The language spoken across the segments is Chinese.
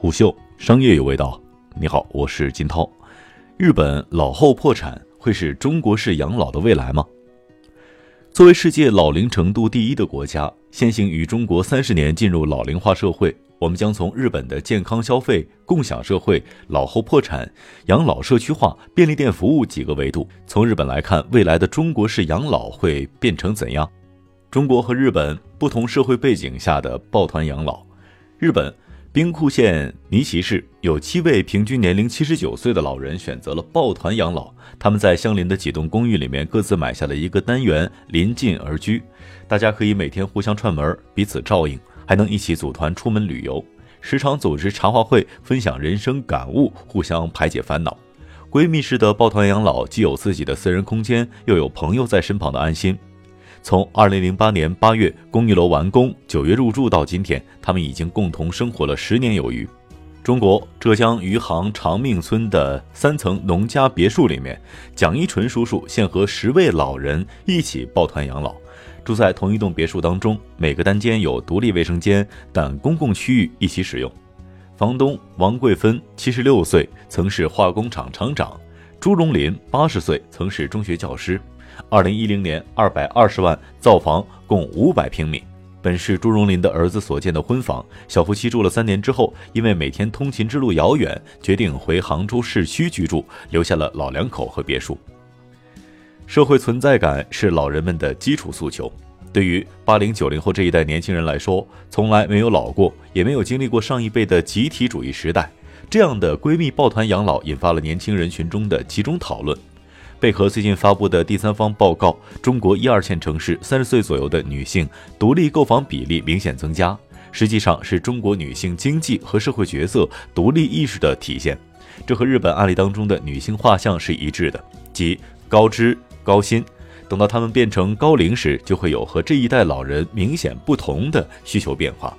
虎嗅商业有味道。你好，我是金涛。日本老后破产会是中国式养老的未来吗？作为世界老龄程度第一的国家，先行于中国三十年进入老龄化社会，我们将从日本的健康消费、共享社会、老后破产、养老社区化、便利店服务几个维度，从日本来看未来的中国式养老会变成怎样？中国和日本不同社会背景下的抱团养老，日本。兵库县尼崎市有七位平均年龄七十九岁的老人选择了抱团养老。他们在相邻的几栋公寓里面各自买下了一个单元，临近而居。大家可以每天互相串门，彼此照应，还能一起组团出门旅游。时常组织茶话会，分享人生感悟，互相排解烦恼。闺蜜式的抱团养老，既有自己的私人空间，又有朋友在身旁的安心。从二零零八年八月公寓楼完工，九月入住到今天，他们已经共同生活了十年有余。中国浙江余杭长命村的三层农家别墅里面，蒋一纯叔叔现和十位老人一起抱团养老，住在同一栋别墅当中，每个单间有独立卫生间，但公共区域一起使用。房东王桂芬七十六岁，曾是化工厂厂长；朱荣林八十岁，曾是中学教师。二零一零年，二百二十万造房，共五百平米，本是朱荣林的儿子所建的婚房。小夫妻住了三年之后，因为每天通勤之路遥远，决定回杭州市区居住，留下了老两口和别墅。社会存在感是老人们的基础诉求。对于八零九零后这一代年轻人来说，从来没有老过，也没有经历过上一辈的集体主义时代。这样的闺蜜抱团养老，引发了年轻人群中的集中讨论。贝壳最近发布的第三方报告，中国一二线城市三十岁左右的女性独立购房比例明显增加，实际上是中国女性经济和社会角色独立意识的体现。这和日本案例当中的女性画像是一致的，即高知高薪。等到她们变成高龄时，就会有和这一代老人明显不同的需求变化。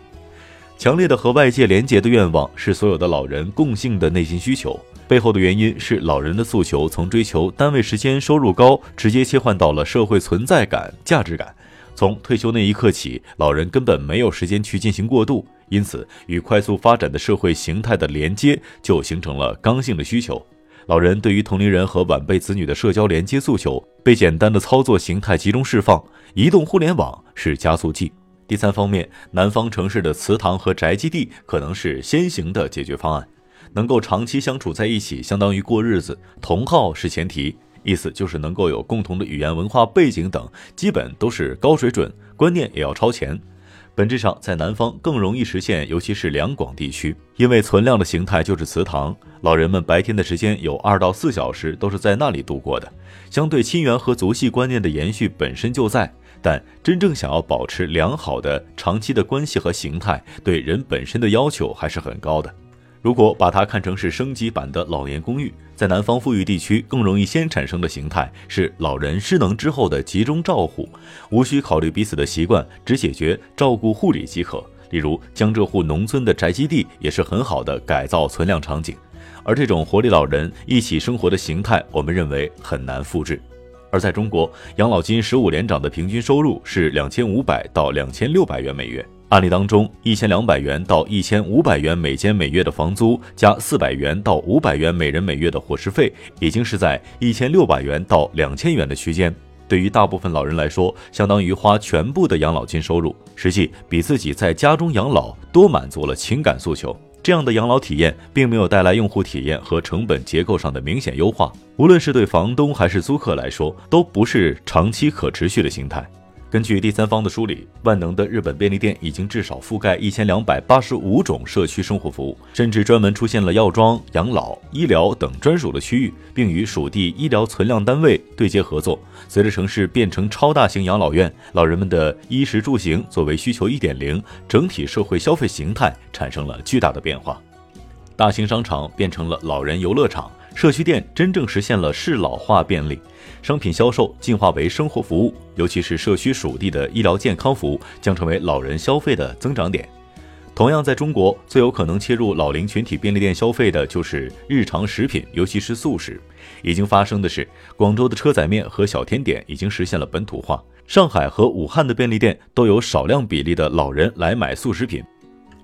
强烈的和外界连结的愿望是所有的老人共性的内心需求。背后的原因是老人的诉求从追求单位时间收入高，直接切换到了社会存在感、价值感。从退休那一刻起，老人根本没有时间去进行过渡，因此与快速发展的社会形态的连接就形成了刚性的需求。老人对于同龄人和晚辈子女的社交连接诉求被简单的操作形态集中释放，移动互联网是加速剂。第三方面，南方城市的祠堂和宅基地可能是先行的解决方案。能够长期相处在一起，相当于过日子。同号是前提，意思就是能够有共同的语言、文化背景等，基本都是高水准，观念也要超前。本质上，在南方更容易实现，尤其是两广地区，因为存量的形态就是祠堂，老人们白天的时间有二到四小时都是在那里度过的。相对亲缘和族系观念的延续本身就在，但真正想要保持良好的长期的关系和形态，对人本身的要求还是很高的。如果把它看成是升级版的老年公寓，在南方富裕地区更容易先产生的形态是老人失能之后的集中照护，无需考虑彼此的习惯，只解决照顾护理即可。例如江浙沪农村的宅基地也是很好的改造存量场景，而这种活力老人一起生活的形态，我们认为很难复制。而在中国，养老金十五连涨的平均收入是两千五百到两千六百元每月。案例当中，一千两百元到一千五百元每间每月的房租，加四百元到五百元每人每月的伙食费，已经是在一千六百元到两千元的区间。对于大部分老人来说，相当于花全部的养老金收入，实际比自己在家中养老多满足了情感诉求。这样的养老体验并没有带来用户体验和成本结构上的明显优化，无论是对房东还是租客来说，都不是长期可持续的形态。根据第三方的梳理，万能的日本便利店已经至少覆盖一千两百八十五种社区生活服务，甚至专门出现了药妆、养老、医疗等专属的区域，并与属地医疗存量单位对接合作。随着城市变成超大型养老院，老人们的衣食住行作为需求一点零，整体社会消费形态产生了巨大的变化。大型商场变成了老人游乐场，社区店真正实现了适老化便利。商品销售进化为生活服务，尤其是社区属地的医疗健康服务，将成为老人消费的增长点。同样，在中国最有可能切入老龄群体便利店消费的就是日常食品，尤其是速食。已经发生的是，广州的车仔面和小甜点已经实现了本土化。上海和武汉的便利店都有少量比例的老人来买速食品。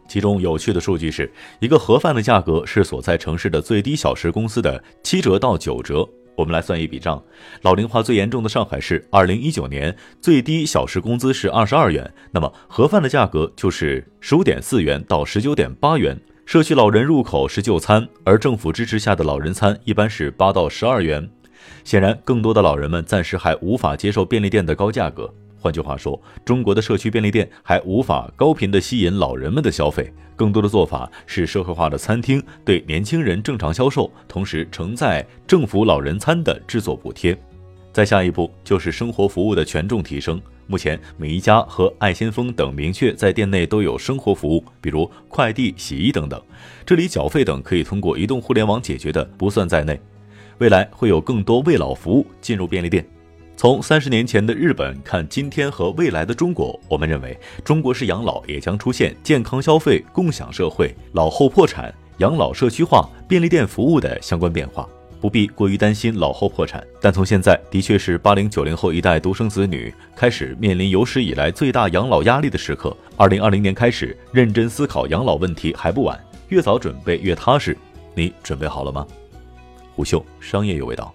其中有趣的数据是，一个盒饭的价格是所在城市的最低小时工资的七折到九折。我们来算一笔账：老龄化最严重的上海市，二零一九年最低小时工资是二十二元，那么盒饭的价格就是十五点四元到十九点八元。社区老人入口是就餐，而政府支持下的老人餐一般是八到十二元。显然，更多的老人们暂时还无法接受便利店的高价格。换句话说，中国的社区便利店还无法高频的吸引老人们的消费，更多的做法是社会化的餐厅对年轻人正常销售，同时承载政府老人餐的制作补贴。再下一步就是生活服务的权重提升。目前，美宜佳和爱先锋等明确在店内都有生活服务，比如快递、洗衣等等，这里缴费等可以通过移动互联网解决的不算在内。未来会有更多为老服务进入便利店。从三十年前的日本看今天和未来的中国，我们认为中国式养老也将出现健康消费、共享社会、老后破产、养老社区化、便利店服务的相关变化，不必过于担心老后破产。但从现在的确是八零九零后一代独生子女开始面临有史以来最大养老压力的时刻。二零二零年开始认真思考养老问题还不晚，越早准备越踏实。你准备好了吗？虎嗅商业有味道，